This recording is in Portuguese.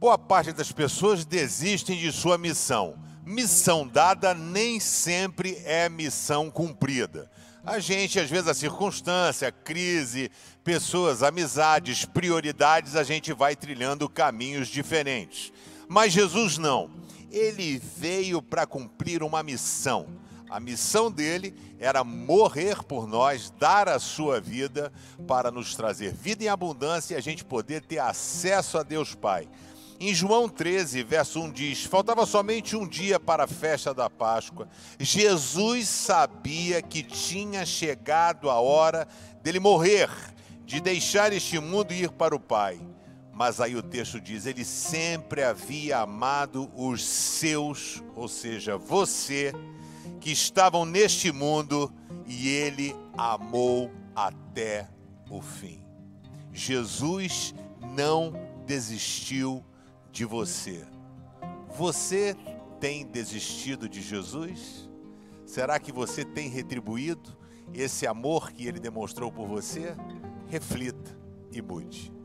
Boa parte das pessoas desistem de sua missão. Missão dada nem sempre é missão cumprida. A gente, às vezes, a circunstância, a crise, pessoas, amizades, prioridades, a gente vai trilhando caminhos diferentes. Mas Jesus não. Ele veio para cumprir uma missão. A missão dele era morrer por nós, dar a sua vida para nos trazer vida em abundância e a gente poder ter acesso a Deus Pai. Em João 13, verso 1 diz: Faltava somente um dia para a festa da Páscoa. Jesus sabia que tinha chegado a hora dele morrer, de deixar este mundo e ir para o Pai. Mas aí o texto diz: Ele sempre havia amado os seus, ou seja, você, que estavam neste mundo, e ele amou até o fim. Jesus não desistiu de você. Você tem desistido de Jesus? Será que você tem retribuído esse amor que ele demonstrou por você? Reflita e mude.